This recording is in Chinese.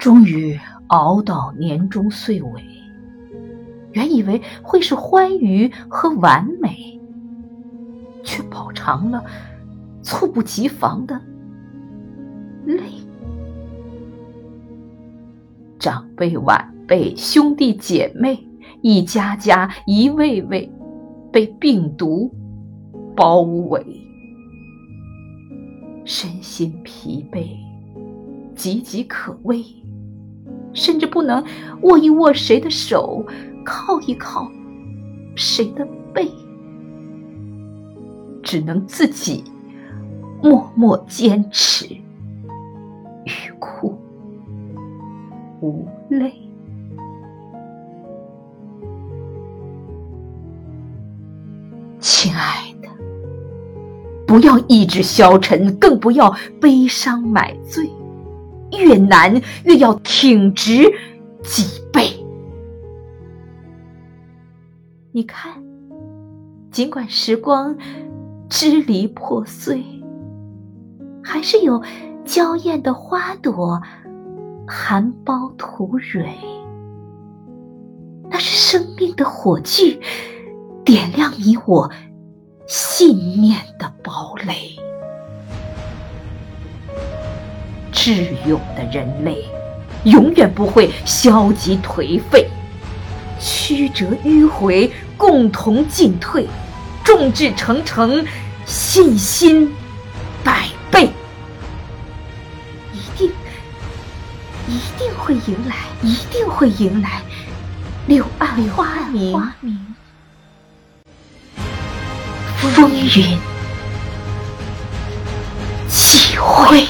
终于熬到年终岁尾，原以为会是欢愉和完美，却饱尝了猝不及防的累。长辈、晚辈、兄弟姐妹，一家家、一位位，被病毒包围，身心疲惫，岌岌可危。甚至不能握一握谁的手，靠一靠谁的背，只能自己默默坚持，欲哭无泪。亲爱的，不要意志消沉，更不要悲伤买醉。越难，越要挺直脊背。你看，尽管时光支离破碎，还是有娇艳的花朵含苞吐蕊。那是生命的火炬，点亮你我信念的堡垒。智勇的人类，永远不会消极颓废，曲折迂回，共同进退，众志成城，信心百倍，一定，一定会迎来，一定会迎来柳暗花明，风云际会。